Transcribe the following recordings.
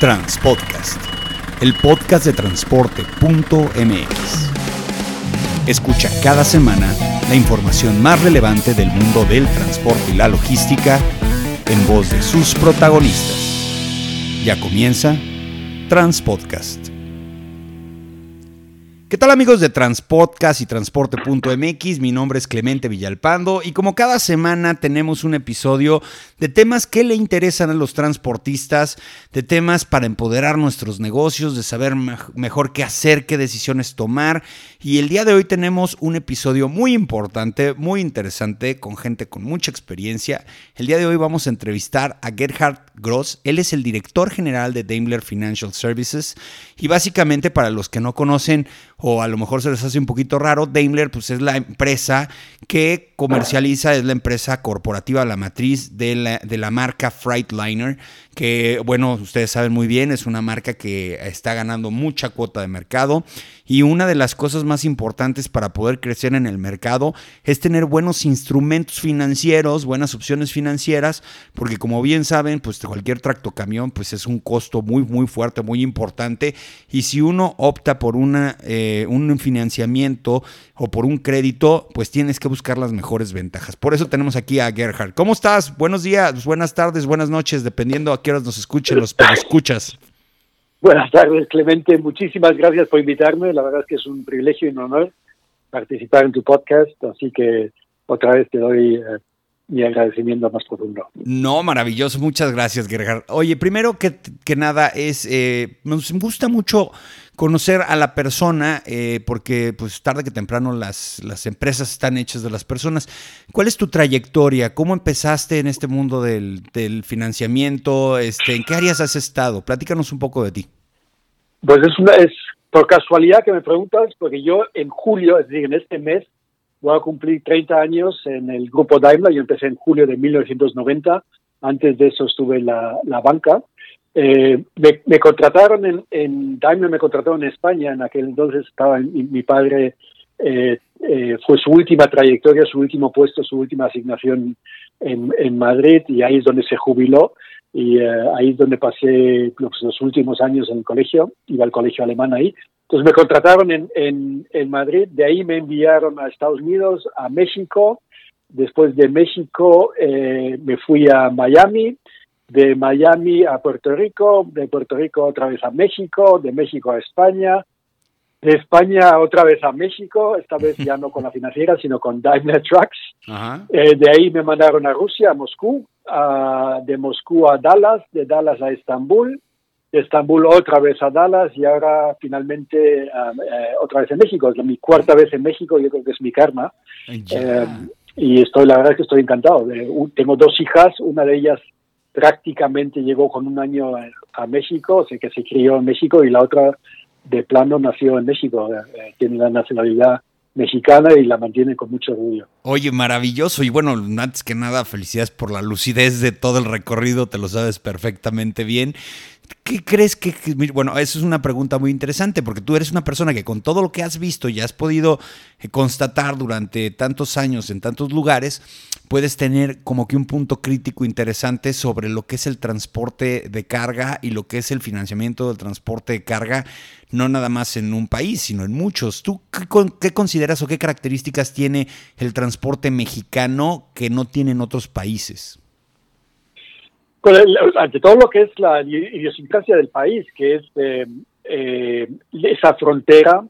Transpodcast, el podcast de transporte.mx. Escucha cada semana la información más relevante del mundo del transporte y la logística en voz de sus protagonistas. Ya comienza Transpodcast. ¿Qué tal amigos de Transpodcast y Transporte.mx? Mi nombre es Clemente Villalpando y como cada semana tenemos un episodio de temas que le interesan a los transportistas, de temas para empoderar nuestros negocios, de saber mejor qué hacer, qué decisiones tomar. Y el día de hoy tenemos un episodio muy importante, muy interesante, con gente con mucha experiencia. El día de hoy vamos a entrevistar a Gerhard Gross. Él es el director general de Daimler Financial Services y básicamente para los que no conocen, o a lo mejor se les hace un poquito raro, Daimler pues es la empresa que comercializa, es la empresa corporativa, la matriz de la, de la marca Freightliner, que bueno, ustedes saben muy bien, es una marca que está ganando mucha cuota de mercado. Y una de las cosas más importantes para poder crecer en el mercado es tener buenos instrumentos financieros, buenas opciones financieras, porque como bien saben, pues cualquier tractocamión pues es un costo muy muy fuerte, muy importante. Y si uno opta por una, eh, un financiamiento o por un crédito, pues tienes que buscar las mejores ventajas. Por eso tenemos aquí a Gerhard. ¿Cómo estás? Buenos días, buenas tardes, buenas noches, dependiendo a qué horas nos escuchen los escuchas. Buenas tardes, Clemente. Muchísimas gracias por invitarme. La verdad es que es un privilegio y un honor participar en tu podcast. Así que otra vez te doy eh, mi agradecimiento más profundo. No, maravilloso. Muchas gracias, Gerhard. Oye, primero que, que nada, es eh, nos gusta mucho conocer a la persona, eh, porque pues tarde que temprano las, las empresas están hechas de las personas. ¿Cuál es tu trayectoria? ¿Cómo empezaste en este mundo del, financiamiento? Este, ¿En qué áreas has estado? Platícanos un poco de ti. Pues es, una, es por casualidad que me preguntas, porque yo en julio, es decir, en este mes, voy a cumplir 30 años en el grupo Daimler. Yo empecé en julio de 1990. Antes de eso estuve en la, la banca. Eh, me, contrataron en, en, Daimler, me contrataron en España, en aquel entonces estaba mi, padre, eh, eh, fue su última trayectoria, su último puesto, su última asignación en, en Madrid y ahí es donde se jubiló y ahí es donde pasé los, últimos años en el colegio, iba al colegio alemán ahí. Entonces me contrataron en, en, en Madrid, de ahí me enviaron a Estados Unidos, a México, después de México me fui a Miami, de Miami a Puerto Rico, de Puerto Rico otra vez a México, de México a España, de España otra vez a México, esta vez ya no con la financiera, sino con Daimler Trucks. Eh, de ahí me mandaron a Rusia, a Moscú, de Moscú a Dallas, de Dallas a Estambul, de Estambul otra vez a Dallas y ahora finalmente eh, otra vez en México. Es mi cuarta vez en México, yo creo que es mi karma. Eh, y estoy, la verdad es que estoy encantado. tengo dos hijas, una de ellas prácticamente llegó con un año a, México, o sea que se crió en México y la otra de plano nació en México, eh, tiene la nacionalidad mexicana y la mantiene con mucho orgullo. Oye, maravilloso. Y bueno, antes que nada, felicidades por la lucidez de todo el recorrido, te lo sabes perfectamente bien. ¿Qué crees que, bueno, eso es una pregunta muy interesante porque tú eres una persona que con todo lo que has visto y has podido eh, constatar durante tantos años en tantos lugares, puedes tener como que un punto crítico interesante sobre lo que es el transporte de carga y lo que es el financiamiento del transporte de carga, no nada más en un país, sino en muchos. ¿Tú qué, qué consideras o qué características tiene el transporte mexicano que no tienen otros países? Ante todo lo que es la idiosincrasia del país, que es eh, eh, esa frontera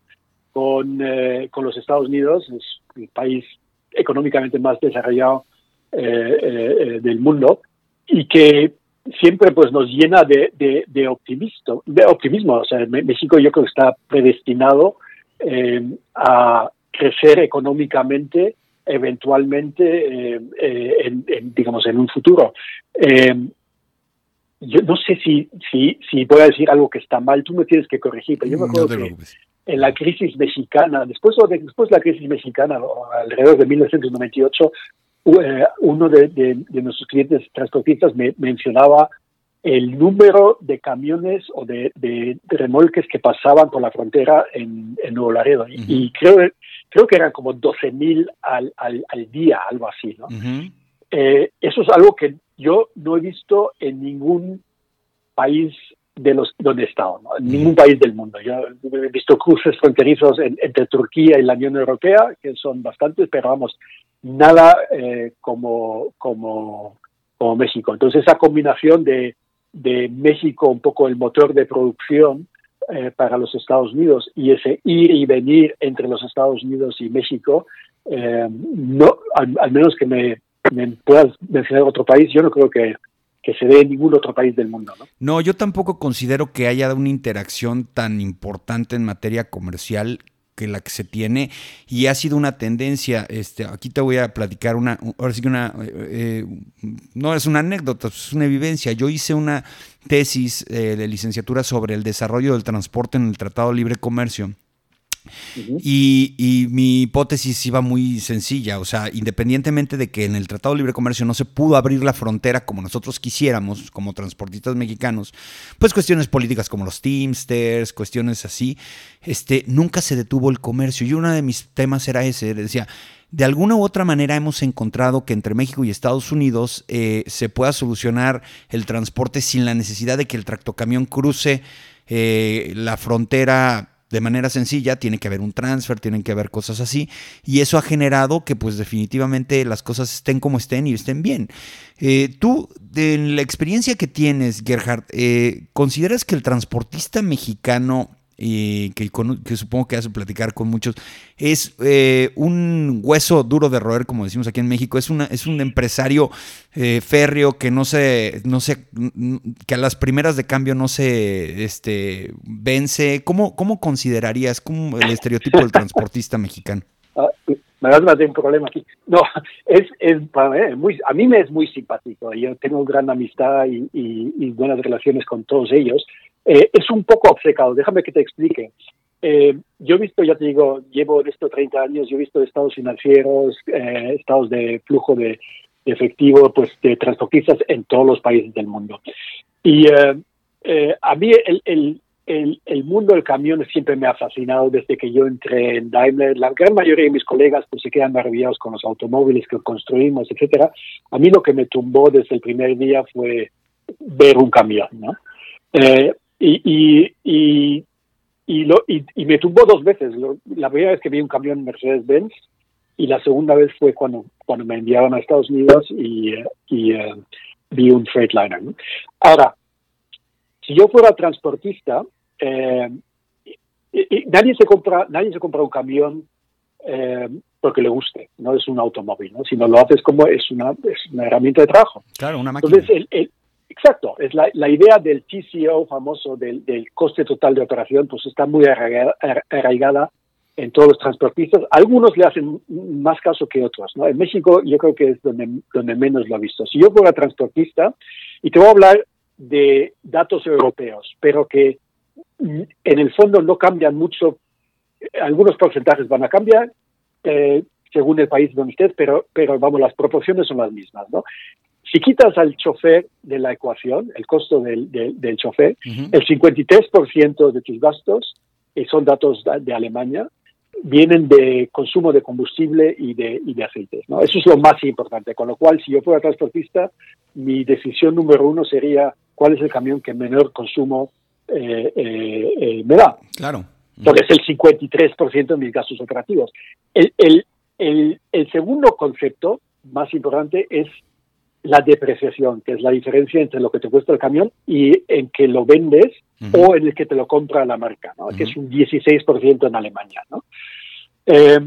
con, eh, con los Estados Unidos, es el país económicamente más desarrollado del mundo y que siempre pues nos llena de, de, optimismo, de optimismo. O sea, México yo creo que está predestinado a crecer económicamente eventualmente en, digamos en un futuro yo no sé si, si, si voy a decir algo que está mal, tú me tienes que corregir, pero yo me acuerdo que en la crisis mexicana, después, de, después de la crisis mexicana, alrededor de 1998, eh, uno de, de, nuestros clientes transportistas me mencionaba el número de camiones o de, de, remolques que pasaban por la frontera en, en Nuevo Laredo. Y creo, creo que eran como 12 mil al, al, al, día, algo así. ¿no? eh, eso es algo que yo no he visto en ningún país de los donde he estado, en ningún país del mundo. Yo he visto cruces fronterizos entre Turquía y la Unión Europea, que son bastantes, pero vamos, nada eh, como, como, como México. Entonces esa combinación de, de México, un poco el motor de producción eh, para los Estados Unidos, y ese ir y venir entre los Estados Unidos y México, eh, no, al, menos que me, me puedas mencionar otro país, yo no creo que que se dé en ningún otro país del mundo. ¿no? no, yo tampoco considero que haya una interacción tan importante en materia comercial que la que se tiene y ha sido una tendencia. Este, aquí te voy a platicar una, ahora sí que una, eh, no es una anécdota, es una vivencia. Yo hice una tesis eh, de licenciatura sobre el desarrollo del transporte en el Tratado de Libre Comercio y, mi hipótesis iba muy sencilla, o sea, independientemente de que en el Tratado de Libre Comercio no se pudo abrir la frontera como nosotros quisiéramos, como transportistas mexicanos, pues cuestiones políticas como los Teamsters, cuestiones así, este, nunca se detuvo el comercio. Y uno de mis temas era ese, decía, de alguna u otra manera hemos encontrado que entre México y Estados Unidos eh, se pueda solucionar el transporte sin la necesidad de que el tractocamión cruce eh, la frontera de manera sencilla, tiene que haber un transfer, tienen que haber cosas así, y eso ha generado que pues definitivamente las cosas estén como estén y estén bien. Eh, tú, en la experiencia que tienes, Gerhard, eh, ¿consideras que el transportista mexicano y que, supongo que hace platicar con muchos, es eh, un hueso duro de roer, como decimos aquí en México, es, una, es un empresario eh, férreo que no se, no se, que a las primeras de cambio no se este, vence. ¿Cómo, cómo considerarías como el estereotipo del transportista mexicano? Me vas a tener un problema aquí. No, es, es para muy, a mí me es muy simpático. Yo tengo gran amistad y, y buenas relaciones con todos ellos. Eh, es un poco obcecado, déjame que te explique. Eh, yo he visto, ya te digo, llevo esto 30 años, yo he visto estados financieros, eh, estados de flujo de, efectivo, pues de transportistas en todos los países del mundo. Y a mí el, el, el, el, mundo del camión siempre me ha fascinado desde que yo entré en Daimler. La gran mayoría de mis colegas pues, se quedan maravillados con los automóviles que construimos, etcétera. A mí lo que me tumbó desde el primer día fue ver un camión, ¿no? y, y, y, lo, y, me tumbó dos veces. la primera vez que vi un camión Mercedes-Benz y la segunda vez fue cuando, cuando me enviaron a Estados Unidos y, y eh, vi un Freightliner. Ahora, si yo fuera transportista, eh, nadie se compra nadie se compra un camión eh, porque le guste, no es un automóvil, ¿no? sino lo haces como es una, es una herramienta de trabajo. Claro, una máquina. Entonces, el, Exacto, es la, la idea del TCO famoso, del, del, coste total de operación, pues está muy arraigada, en todos los transportistas. Algunos le hacen más caso que otros. ¿no? En México yo creo que es donde, donde menos lo he visto. Si yo fuera transportista, y te voy a hablar de datos europeos, pero que en el fondo no cambian mucho, algunos porcentajes van a cambiar, eh, según el país donde estés, pero, pero vamos, las proporciones son las mismas, ¿no? Si quitas al chofer de la ecuación, el costo del, del, chofer, el 53% de tus gastos, y son datos de Alemania, vienen de consumo de combustible y de, y de aceites. ¿no? Eso es lo más importante. Con lo cual, si yo fuera transportista, mi decisión número uno sería cuál es el camión que menor consumo eh, eh, eh, me da. Claro. Porque es el 53% de mis gastos operativos. El, el, el, el segundo concepto más importante es la depreciación, que es la diferencia entre lo que te cuesta el camión y en que lo vendes o en el que te lo compra la marca, ¿no? que es un 16% en Alemania. ¿no? Eh,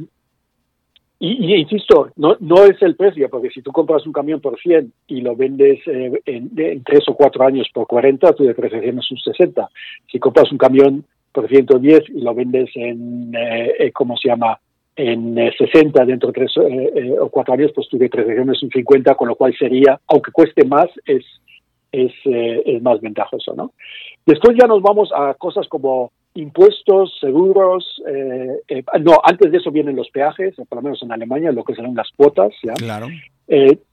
y, insisto, no, no es el precio, porque si tú compras un camión por 100 y lo vendes eh, en, en, 3 o 4 años por 40, tu depreciación es un 60. Si compras un camión por 110 y lo vendes en, eh, ¿cómo se llama?, en 60 eh, dentro de tres eh, eh, o cuatro años, pues tuve tres regiones un 50, con lo cual sería, aunque cueste más, es, es, es más ventajoso, ¿no? Después ya nos vamos a cosas como impuestos, seguros, no, antes de eso vienen los peajes, por lo menos en Alemania, lo que serán las cuotas, ¿ya? Claro.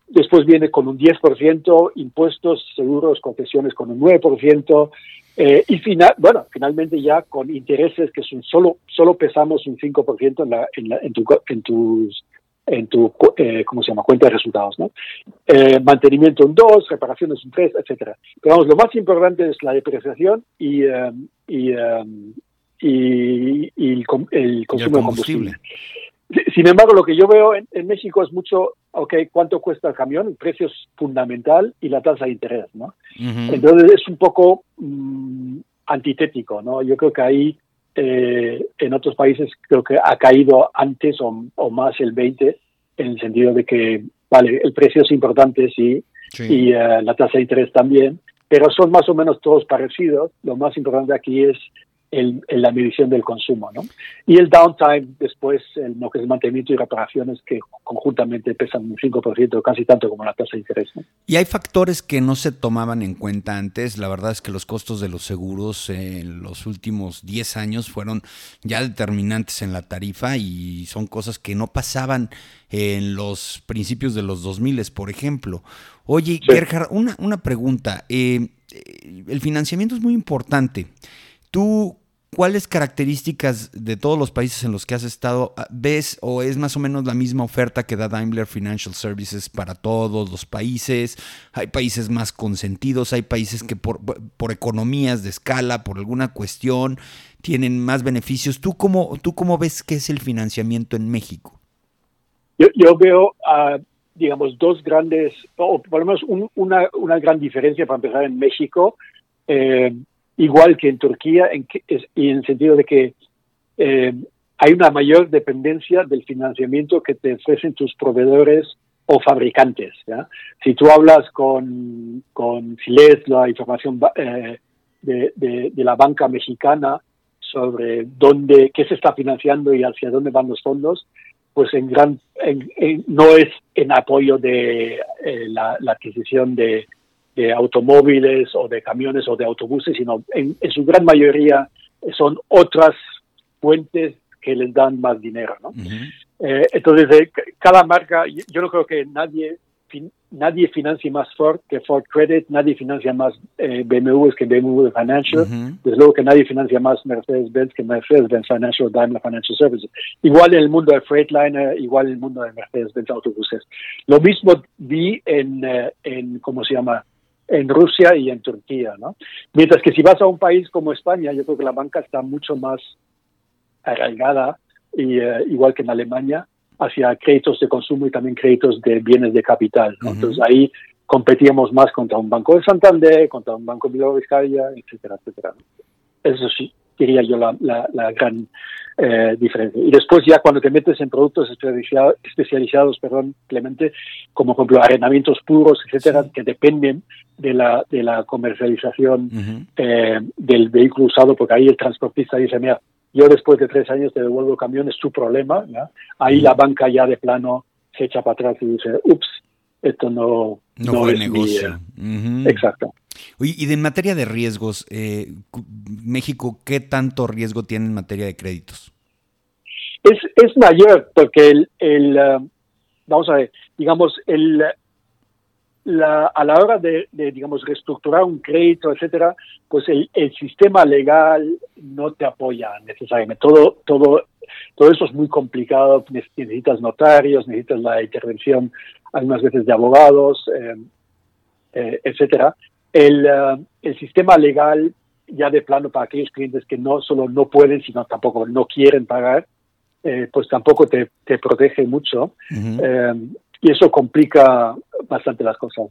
después viene con un 10%, impuestos, seguros, concesiones con un 9%, eh, y final, bueno, finalmente ya con intereses que son solo, solo pesamos un 5% en, la, en, la, en, tu, en tus en tu, eh, ¿cómo se llama?, cuenta de resultados, ¿no? Eh, mantenimiento un 2, reparaciones un 3, etcétera. Pero vamos, lo más importante es la depreciación y, eh, y, y, el, consumo de combustible. Sin embargo, lo que yo veo en, México es mucho, ok, ¿cuánto cuesta el camión? El precio es fundamental y la tasa de interés, ¿no? Entonces es un poco mm, antitético, ¿no? Yo creo que ahí eh, en otros países creo que ha caído antes o, más el 20 en el sentido de que, vale, el precio es importante, sí, y eh, la tasa de interés también, pero son más o menos todos parecidos. Lo más importante aquí es en, la medición del consumo, ¿no? Y el downtime después, el, lo que es mantenimiento y reparaciones que conjuntamente pesan un 5%, casi tanto como la tasa de interés. Y hay factores que no se tomaban en cuenta antes. La verdad es que los costos de los seguros en los últimos 10 años fueron ya determinantes en la tarifa y son cosas que no pasaban en los principios de los 2000, por ejemplo. Oye, Gerhard, una, una pregunta. Eh, eh, el financiamiento es muy importante. ¿Tú ¿Cuáles características de todos los países en los que has estado ah, ves o es más o menos la misma oferta que da Daimler Financial Services para todos los países? Hay países más consentidos, hay países que por, por economías de escala, por alguna cuestión, tienen más beneficios. ¿Tú cómo, tú cómo ves que es el financiamiento en México? Yo, veo, digamos, dos grandes, o por lo menos una, una gran diferencia para empezar en México. Eh, igual que en Turquía, en y en el sentido de que eh, hay una mayor dependencia del financiamiento que te ofrecen tus proveedores o fabricantes. Si tú hablas con, con si lees la información eh, de, de, la banca mexicana sobre dónde, qué se está financiando y hacia dónde van los fondos, pues en gran, no es en apoyo de eh, la adquisición de, de automóviles o de camiones o de autobuses, sino en, su gran mayoría son otras fuentes que les dan más dinero. ¿no? Eh, entonces, eh, cada marca, yo no creo que nadie nadie financie más Ford que Ford Credit, nadie financia más eh, BMW que BMW Financial, desde luego que nadie financia más Mercedes-Benz que Mercedes-Benz Financial, Daimler Financial Services. Igual en el mundo de Freightliner, igual en el mundo de Mercedes-Benz Autobuses. Lo mismo vi en, en, ¿cómo se llama? En Rusia y en Turquía, ¿no? Mientras que si vas a un país como España, yo creo que la banca está mucho más arraigada, y, eh, igual que en Alemania, hacia créditos de consumo y también créditos de bienes de capital. Entonces ahí competíamos más contra un banco de Santander, contra un banco de Vizcaya, etcétera, etcétera. Eso sí, diría yo la, la gran eh, diferente. Y después ya cuando te metes en productos especializados, perdón, Clemente, como por ejemplo arrendamientos puros, etcétera, que dependen de la, de la comercialización eh, del vehículo usado, porque ahí el transportista dice, mira, yo después de tres años te devuelvo el camión, es tu problema. Ahí la banca ya de plano se echa para atrás y dice, ups, esto no, no, es negocio. Exacto. Y en materia de riesgos, eh, México, ¿qué tanto riesgo tiene en materia de créditos? Es, es mayor porque el, el uh, vamos a ver, digamos, el, la, a la hora de, digamos, reestructurar un crédito, etcétera, pues el, el, sistema legal no te apoya necesariamente. Todo, todo, todo eso es muy complicado. Necesitas notarios, necesitas la intervención algunas veces de abogados, eh, eh, etcétera. El, uh, el sistema legal ya de plano para aquellos clientes que no solo no pueden, sino tampoco no quieren pagar, eh, pues tampoco te, te protege mucho. Eh, y eso complica bastante las cosas.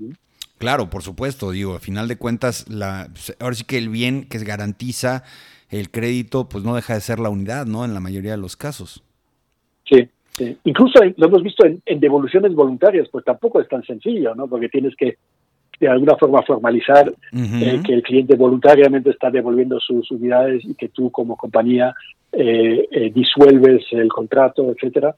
Claro, por supuesto, digo, al final de cuentas, la, ahora sí que el bien que garantiza el crédito, pues no deja de ser la unidad, ¿no? En la mayoría de los casos. Sí, incluso lo hemos visto en, en, devoluciones voluntarias, pues tampoco es tan sencillo, ¿no? Porque tienes que de alguna forma formalizar eh, que el cliente voluntariamente está devolviendo sus unidades y que tú como compañía eh, eh, disuelves el contrato, etcétera.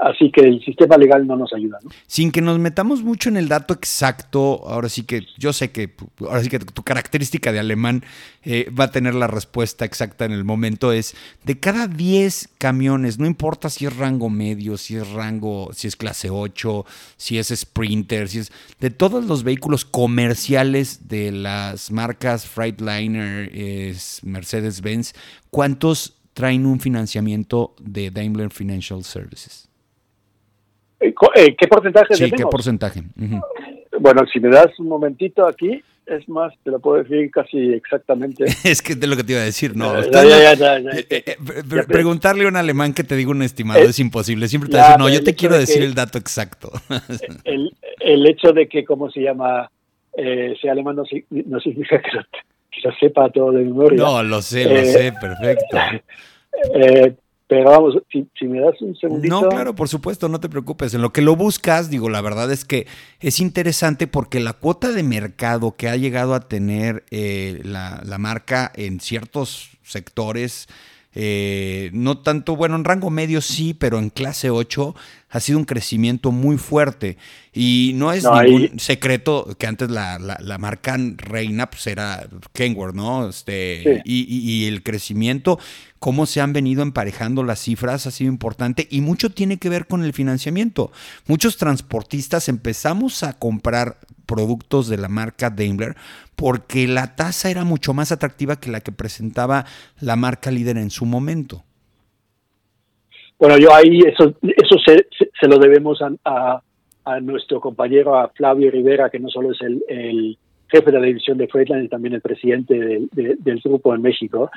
Así que el sistema legal no nos ayuda. Sin que nos metamos mucho en el dato exacto, ahora sí que yo sé que ahora sí que tu característica de alemán eh, va a tener la respuesta exacta en el momento. Es de cada 10 camiones, no importa si es rango medio, si es rango, si es clase 8, si es Sprinter, si es de todos los vehículos comerciales de las marcas Freightliner, Mercedes-Benz, ¿cuántos traen un financiamiento de Daimler Financial Services? ¿Qué porcentaje sí, ¿qué porcentaje? Bueno, si me das un momentito aquí, es más, te lo puedo decir casi exactamente. es que es lo que te iba a decir, no. preguntarle a un alemán que te diga un estimado es imposible. Siempre te dice, no, yo te quiero decir el dato exacto. el, el, hecho de que, ¿cómo se llama? Eh, sea alemán no, no significa que lo, que lo, sepa todo de memoria. No, lo sé, lo sé, perfecto. Eh, pero vamos, si, me das un segundito. No, claro, por supuesto, no te preocupes. En lo que lo buscas, digo, la verdad es que es interesante porque la cuota de mercado que ha llegado a tener eh, la, la marca en ciertos sectores eh, no tanto, bueno, en rango medio sí, pero en clase 8 ha sido un crecimiento muy fuerte. Y no es ningún secreto que antes la, la, marca reina pues era Kenworth, ¿no? Este, y, el crecimiento, cómo se han venido emparejando las cifras ha sido importante y mucho tiene que ver con el financiamiento. Muchos transportistas empezamos a comprar productos de la marca Daimler porque la tasa era mucho más atractiva que la que presentaba la marca líder en su momento. Bueno, yo ahí eso, eso se, se lo debemos a, a, nuestro compañero, a Flavio Rivera, que no solo es el, el jefe de la división de Freightliner y también el presidente del grupo en México.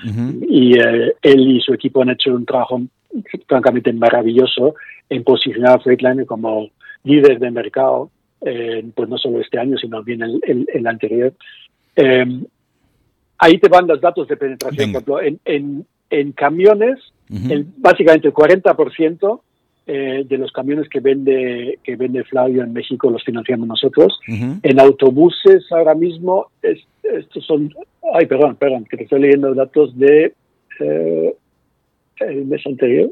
Y eh, él y su equipo han hecho un trabajo francamente maravilloso en posicionar a Freightliner como líder de mercado eh, pues no solo este año, sino también el, el, anterior. Eh, ahí te van los datos de penetración. Por ejemplo, en, en, en camiones, el, básicamente el 40% eh, de los camiones que vende que vende Flavio en México los financiamos nosotros. En autobuses ahora mismo, estos son, ay, perdón, perdón, que te estoy leyendo datos de el mes anterior.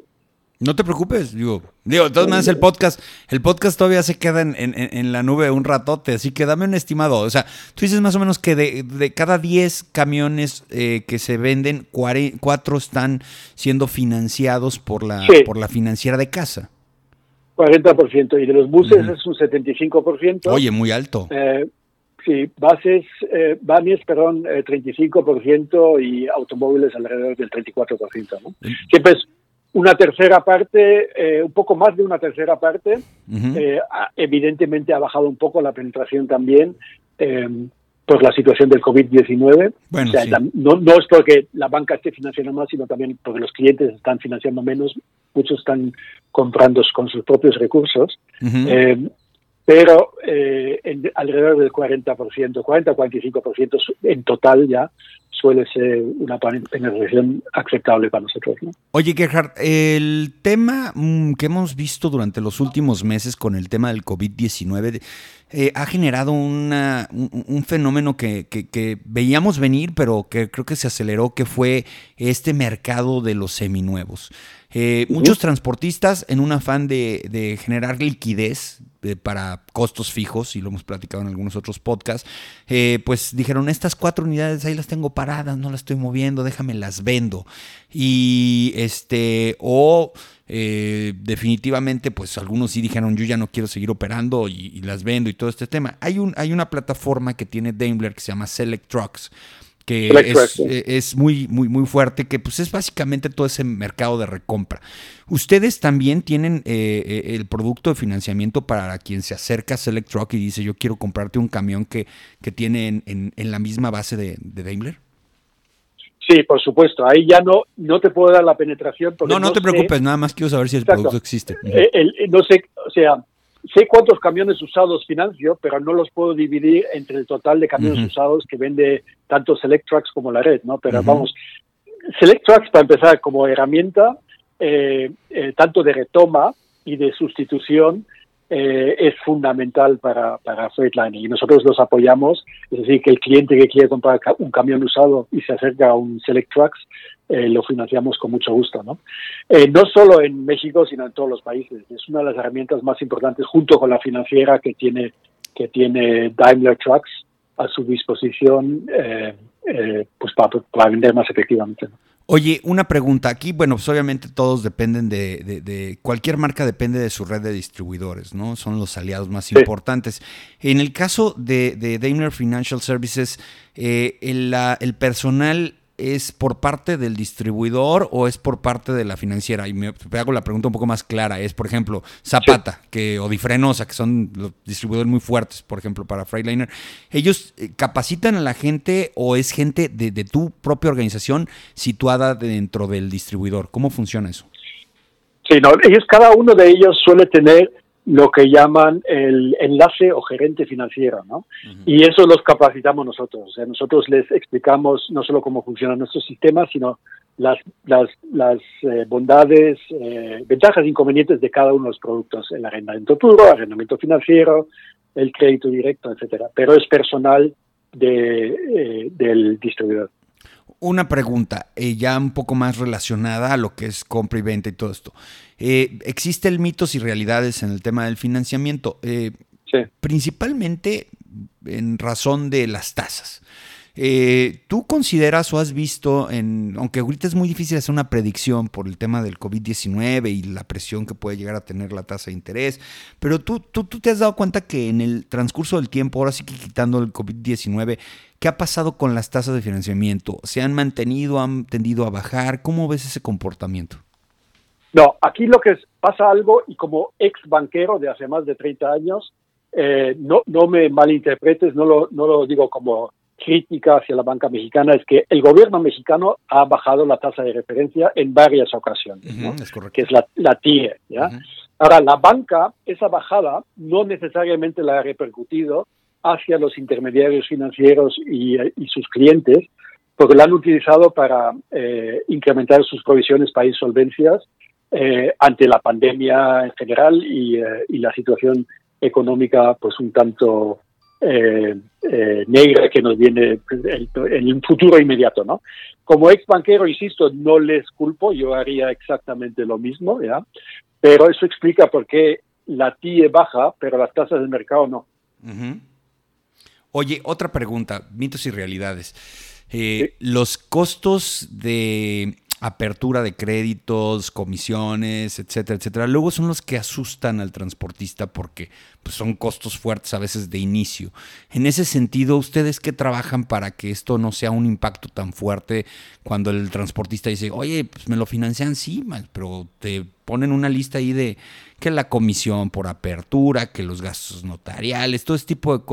No te preocupes, digo, digo, de todas maneras el podcast, el podcast todavía se queda en, en, la nube un ratote, así que dame un estimado. O sea, tú dices más o menos que de, de cada 10 camiones eh, que se venden, 4 están siendo financiados por la, por la financiera de casa. 40%, y de los buses es un 75%. Oye, muy alto. Eh, sí, bases, eh, perdón, 35% y automóviles alrededor del 34%. ¿no? Siempre es una tercera parte, eh, un poco más de una tercera parte, eh, evidentemente ha bajado un poco la penetración también eh, por la situación del COVID-19. no, no es porque la banca esté financiando más, sino también porque los clientes están financiando menos, muchos están comprando con sus propios recursos. Pero alrededor del 40%, 40-45% en total ya suele ser una penetración aceptable para nosotros. Oye, Gerhard, el tema mm, que hemos visto durante los últimos meses con el tema del COVID-19 eh, ha generado una, un, fenómeno que, que, veíamos venir, pero que creo que se aceleró, que fue este mercado de los seminuevos. Eh, muchos transportistas en un afán de, generar liquidez eh, para costos fijos, y lo hemos platicado en algunos otros podcasts, eh, pues dijeron, estas cuatro unidades ahí las tengo paradas, no las estoy moviendo, déjame las vendo. Y este, o definitivamente, pues algunos sí dijeron, yo ya no quiero seguir operando y, las vendo y todo este tema. Hay, un, hay una plataforma que tiene Daimler que se llama Select Trucks que eh, es, muy, muy, muy fuerte, que pues es básicamente todo ese mercado de recompra. Ustedes también tienen eh, eh, el producto de financiamiento para quien se acerca a Select Truck y dice yo quiero comprarte un camión que, que tiene en, la misma base de, Daimler. Sí, por supuesto. Ahí ya no, no te puedo dar la penetración. no, no, te preocupes, nada más quiero saber si el producto existe. no sé, o sea, sé cuántos camiones usados financio, pero no los puedo dividir entre el total de camiones usados que vende tanto Select Trucks como la red, ¿no? Pero vamos, Select Trucks, para empezar, como herramienta, eh, eh, tanto de retoma y de sustitución, eh, es fundamental para, para Freightliner y nosotros los apoyamos, es decir, que el cliente que quiere comprar un camión usado y se acerca a un Select Trucks, eh, lo financiamos con mucho gusto. ¿no? Eh, no solo en México, sino en todos los países. Es una de las herramientas más importantes junto con la financiera que tiene, que tiene Daimler Trucks a su disposición pues para, vender más efectivamente. Oye, una pregunta. Aquí, bueno, pues obviamente todos dependen de, cualquier marca depende de su red de distribuidores, ¿no? Son los aliados más importantes. En el caso de, Daimler Financial Services, eh, el, personal es por parte del distribuidor o es por parte de la financiera? Y me, hago la pregunta un poco más clara. Es, por ejemplo, Zapata que, o Difrenosa, que son los distribuidores muy fuertes, por ejemplo, para Freightliner. ¿Ellos eh, capacitan a la gente o es gente de, de tu propia organización situada dentro del distribuidor? ¿Cómo funciona eso? Sí, no, ellos, cada uno de ellos suele tener lo que llaman el enlace o gerente financiero, ¿no? Y eso los capacitamos nosotros. O sea, nosotros les explicamos no solo cómo funciona nuestro sistema, sino las, las, las eh, bondades, eh, ventajas e inconvenientes de cada uno de los productos, el arrendamiento puro, arrendamiento financiero, el crédito directo, etcétera. Pero es personal de, eh, del distribuidor. Una pregunta, eh, ya un poco más relacionada a lo que es compra y venta y todo esto. Eh, ¿Existe el mitos y realidades en el tema del financiamiento? Eh, sí. Principalmente en razón de las tasas. Eh, ¿Tú consideras o has visto, en, aunque ahorita es muy difícil hacer una predicción por el tema del COVID-19 y la presión que puede llegar a tener la tasa de interés, pero tú, tú, tú te has dado cuenta que en el transcurso del tiempo, ahora sí que quitando el COVID-19, ¿qué ha pasado con las tasas de financiamiento? ¿Se han mantenido, han tendido a bajar? ¿Cómo ves ese comportamiento? No, aquí lo que es, pasa algo y como ex banquero de hace más de 30 años, eh, no, no me malinterpretes, no lo, no lo digo como crítica hacia la banca mexicana es que el gobierno mexicano ha bajado la tasa de referencia en varias ocasiones, que es la, la TIE. ¿ya? Ahora, la banca, esa bajada no necesariamente la ha repercutido hacia los intermediarios financieros y, sus clientes, porque la han utilizado para eh, incrementar sus provisiones para insolvencias eh, ante la pandemia en general y, eh, y la situación económica pues un tanto eh, eh, negra que nos viene en el futuro inmediato, ¿no? Como ex banquero, insisto, no les culpo, yo haría exactamente lo mismo, ¿ya? Pero eso explica por qué la TIE baja, pero las tasas del mercado no. Oye, otra pregunta, mitos y realidades. Eh, los costos de apertura de créditos, comisiones, etcétera, etcétera, luego son los que asustan al transportista porque pues, son costos fuertes a veces de inicio. En ese sentido, ¿ustedes qué trabajan para que esto no sea un impacto tan fuerte cuando el transportista dice, oye, pues me lo financian, sí, pero te ponen una lista ahí de que la comisión por apertura, que los gastos notariales, todo ese tipo de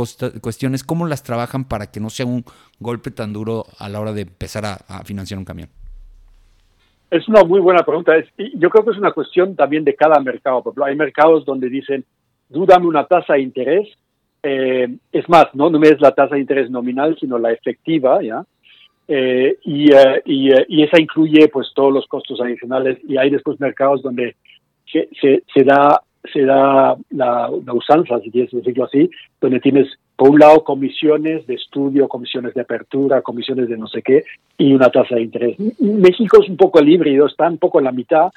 cuestiones, ¿cómo las trabajan para que no sea un golpe tan duro a la hora de empezar a financiar un camión? Es una muy buena pregunta. Yo creo que es una cuestión también de cada mercado. Por hay mercados donde dicen, dúdame una tasa de interés. Eh, es más, ¿no? no es la tasa de interés nominal, sino la efectiva, ¿ya? Eh, y, eh, y, esa incluye pues todos los costos adicionales y hay después mercados donde se, se, da la, usanza, si quieres decirlo así, donde tienes por un lado comisiones de estudio, comisiones de apertura, comisiones de no sé qué y una tasa de interés. México es un poco el híbrido, está un poco en la mitad.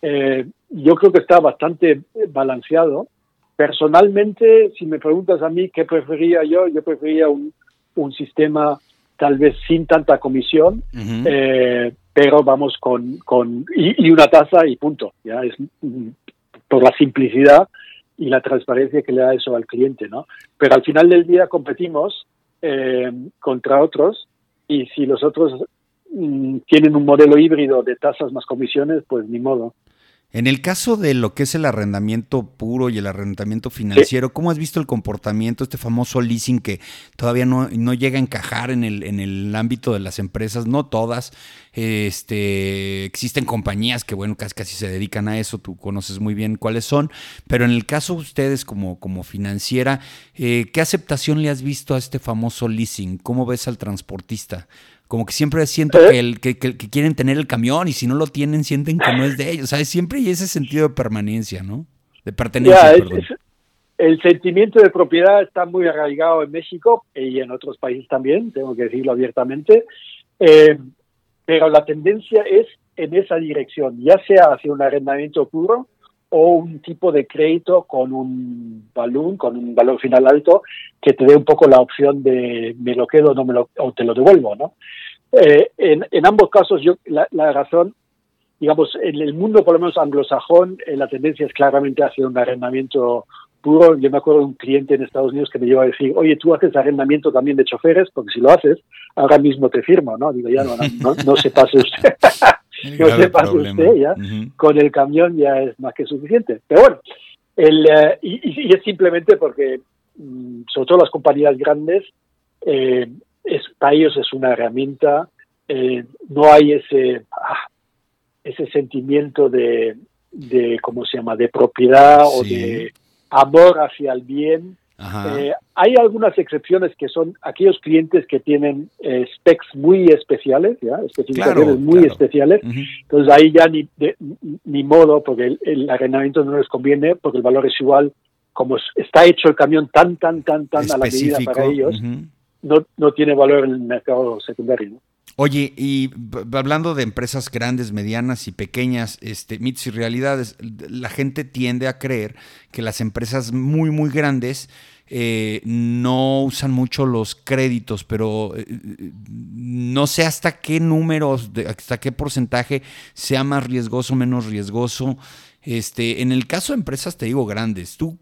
Eh, yo creo que está bastante balanceado. Personalmente, si me preguntas a mí qué prefería yo, yo prefería un, un sistema tal vez sin tanta comisión, eh, pero vamos con, con y, y, una tasa y punto. Ya es mm, por la simplicidad y la transparencia que le da eso al cliente, ¿no? Pero al final del día competimos eh, contra otros y si los otros mm, tienen un modelo híbrido de tasas más comisiones, pues ni modo. En el caso de lo que es el arrendamiento puro y el arrendamiento financiero, ¿cómo has visto el comportamiento, este famoso leasing que todavía no, no llega a encajar en el, en el ámbito de las empresas? No todas. Este, existen compañías que, bueno, casi, casi se dedican a eso, tú conoces muy bien cuáles son, pero en el caso de ustedes como, como financiera, eh, ¿qué aceptación le has visto a este famoso leasing? ¿Cómo ves al transportista? Como que siempre siento ¿Eh? que, el, que, quieren tener el camión y si no lo tienen sienten que no es de ellos. O sea, siempre hay ese sentido de permanencia, ¿no? De pertenencia. el sentimiento de propiedad está muy arraigado en México y en otros países también, tengo que decirlo abiertamente. Eh, pero la tendencia es en esa dirección, ya sea hacia un arrendamiento puro o un tipo de crédito con un balón, con un valor final alto, que te dé un poco la opción de me lo quedo no me lo, o te lo devuelvo, ¿no? Eh, en, en, ambos casos, yo la, la, razón, digamos, en el mundo por lo menos anglosajón, eh, la tendencia es claramente hacia un arrendamiento puro. Yo me acuerdo de un cliente en Estados Unidos que me llevó a decir, oye, tú haces arrendamiento también de choferes, porque si lo haces, ahora mismo te firmo, ¿no? Digo, ya no, no, no se pase usted. no se pase usted, ya. Con el camión ya es más que suficiente. Pero bueno, el, eh, y, es simplemente porque, mm, sobre todo las compañías grandes, eh, es, para ellos es una herramienta, eh, no hay ese, ah, ese sentimiento de, de, ¿cómo se llama?, de propiedad o de amor hacia el bien. Eh, hay algunas excepciones que son aquellos clientes que tienen eh, specs muy especiales, ¿ya? especificaciones muy especiales. Entonces ahí ya ni, ni modo, porque el, arrendamiento no les conviene, porque el valor es igual. Como está hecho el camión tan, tan, tan, tan a la medida para ellos, no, no tiene valor en el mercado secundario. ¿no? Oye, y hablando de empresas grandes, medianas y pequeñas, este, mitos y realidades, la gente tiende a creer que las empresas muy, muy grandes eh, no usan mucho los créditos, pero eh, no sé hasta qué números, hasta qué porcentaje sea más riesgoso menos riesgoso. Este, en el caso de empresas, te digo grandes, ¿tú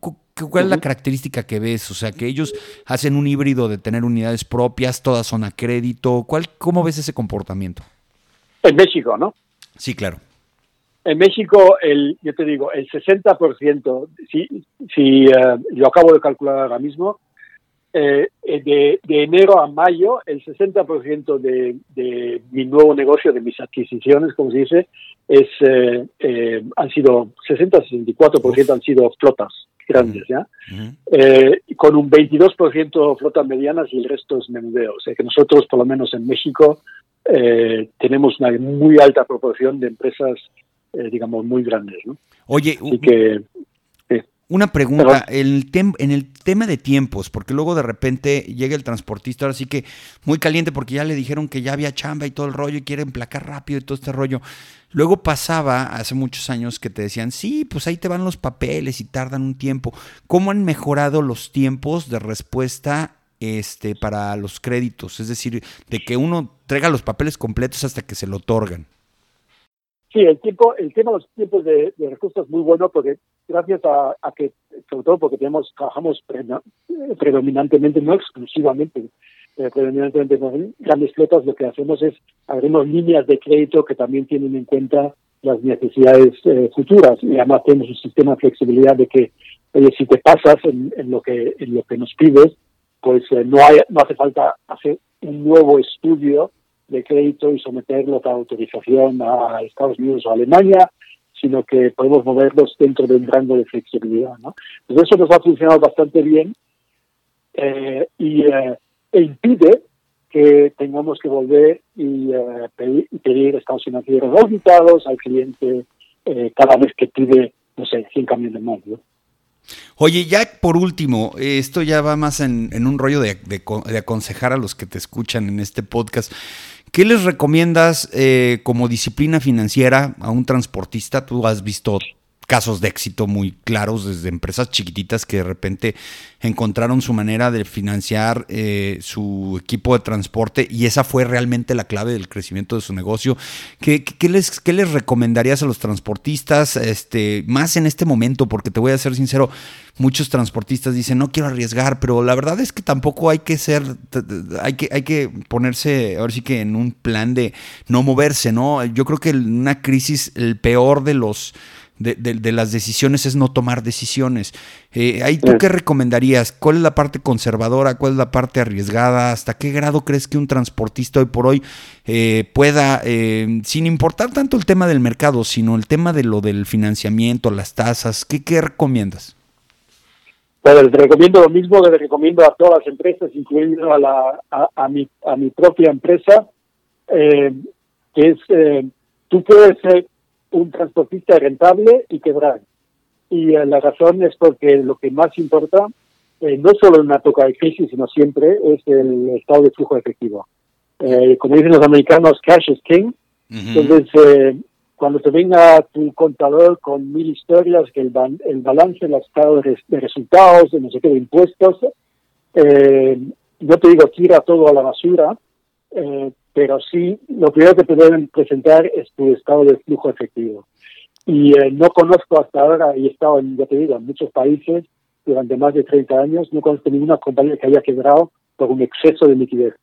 ¿Cuál es la característica que ves? O sea, que ellos hacen un híbrido de tener unidades propias, todas son a crédito. ¿Cuál, ¿Cómo ves ese comportamiento? En México, ¿no? Sí, claro. En México, el, yo te digo, el 60%, si, si uh, yo acabo de calcular ahora mismo, eh, de, de, enero a mayo, el 60% de, de mi nuevo negocio, de mis adquisiciones, como se dice, es, eh, eh, han sido 60-64% han sido flotas grandes, ¿ya? Eh, con un 22% flotas medianas y el resto es menudeo. O sea que nosotros, por lo menos en México, eh, tenemos una muy alta proporción de empresas, eh, digamos, muy grandes, ¿no? Oye, que, una pregunta, el en el tema de tiempos, porque luego de repente llega el transportista, ahora sí que muy caliente porque ya le dijeron que ya había chamba y todo el rollo y quiere emplacar rápido y todo este rollo. Luego pasaba hace muchos años que te decían, sí, pues ahí te van los papeles y tardan un tiempo. ¿Cómo han mejorado los tiempos de respuesta este, para los créditos? Es decir, de que uno traiga los papeles completos hasta que se lo otorgan. Sí, el tiempo, el tema de los tiempos de, respuesta es muy bueno porque gracias a, que, sobre todo porque tenemos, trabajamos predominantemente, no exclusivamente, eh, predominantemente con grandes flotas, lo que hacemos es abrimos líneas de crédito que también tienen en cuenta las necesidades eh, futuras. Y además tenemos un sistema de flexibilidad de que si te pasas en, lo que en lo que nos pides, pues eh, no hay, no hace falta hacer un nuevo estudio de crédito y someterlo a autorización a Estados Unidos o Alemania, sino que podemos moverlos dentro de un rango de flexibilidad. ¿no? Entonces eso nos ha funcionado bastante bien eh, y eh, e impide que tengamos que volver y eh, pedir, estados financieros auditados al cliente cada vez que pide, no sé, 100 camiones más. ¿no? Oye, ya por último, esto ya va más en, un rollo de, de, aconsejar a los que te escuchan en este podcast. ¿Qué les recomiendas eh, como disciplina financiera a un transportista? Tú has visto casos de éxito muy claros desde empresas chiquititas que de repente encontraron su manera de financiar eh, su equipo de transporte y esa fue realmente la clave del crecimiento de su negocio. ¿Qué, les, qué les recomendarías a los transportistas este, más en este momento? Porque te voy a ser sincero, muchos transportistas dicen no quiero arriesgar, pero la verdad es que tampoco hay que ser, hay que, hay que ponerse ahora sí que en un plan de no moverse, ¿no? Yo creo que una crisis el peor de los de, de, las decisiones es no tomar decisiones. Eh, ahí tú qué recomendarías? ¿Cuál es la parte conservadora? ¿Cuál es la parte arriesgada? ¿Hasta qué grado crees que un transportista hoy por hoy eh, pueda, eh, sin importar tanto el tema del mercado, sino el tema de lo del financiamiento, las tasas, ¿qué, qué recomiendas? Pues les recomiendo lo mismo que les recomiendo a todas las empresas, incluyendo a, la, a, mi, a mi propia empresa, que es, tú puedes un transportista rentable y quebrar. Y eh, la razón es porque lo que más importa, eh, no solo en una toca de crisis, sino siempre, es el estado de flujo efectivo. Eh, como dicen los americanos, cash is king. Entonces, cuando te venga tu contador con mil historias, que el, el balance, el estado de, resultados, de no sé qué, de impuestos, yo te digo, tira todo a la basura, pero sí, lo primero que te deben presentar es tu estado de flujo efectivo. Y eh, no conozco hasta ahora, y he estado, en, ya te digo, en muchos países, durante más de 30 años, no conozco ninguna compañía que haya quebrado por un exceso de liquidez.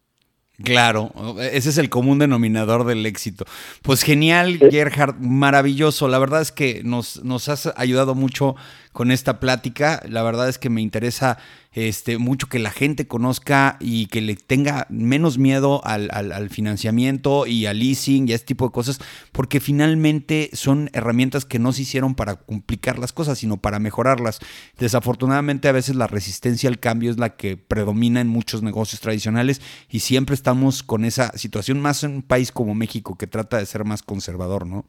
Claro, ese es el común denominador del éxito. Pues genial, Gerhard, maravilloso. La verdad es que nos, nos has ayudado mucho con esta plática. La verdad es que me interesa este, mucho que la gente conozca y que le tenga menos miedo al, financiamiento y al leasing y a este tipo de cosas, porque finalmente son herramientas que no se hicieron para complicar las cosas, sino para mejorarlas. Desafortunadamente a veces la resistencia al cambio es la que predomina en muchos negocios tradicionales y siempre estamos con esa situación, más en un país como México que trata de ser más conservador, ¿no?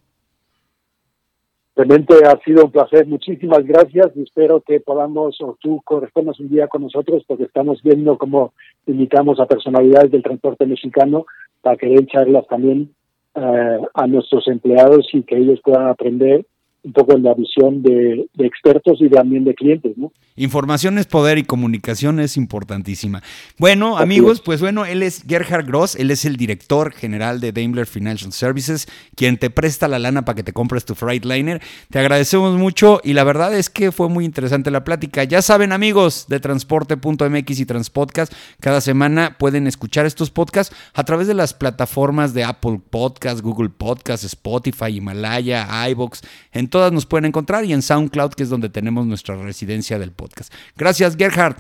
Realmente ha sido un placer, muchísimas gracias y espero que podamos o tú correspondas un día con nosotros porque estamos viendo cómo invitamos a personalidades del transporte mexicano para que den charlas también eh, a nuestros empleados y que ellos puedan aprender un poco la visión de, expertos y también de clientes, ¿no? Información es poder y comunicación es importantísima. Bueno, amigos, pues bueno, él es Gerhard Gross, él es el director general de Daimler Financial Services, quien te presta la lana para que te compres tu Freightliner. Te agradecemos mucho y la verdad es que fue muy interesante la plática. Ya saben, amigos de transporte.mx y Transpodcast, cada semana pueden escuchar estos podcasts a través de las plataformas de Apple Podcast, Google Podcast, Spotify, Himalaya, iBox, en todas nos pueden encontrar y en SoundCloud, que es donde tenemos nuestra residencia del podcast. Gracias, Gerhard.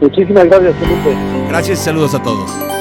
Muchísimas gracias, Felipe. Gracias y saludos a todos.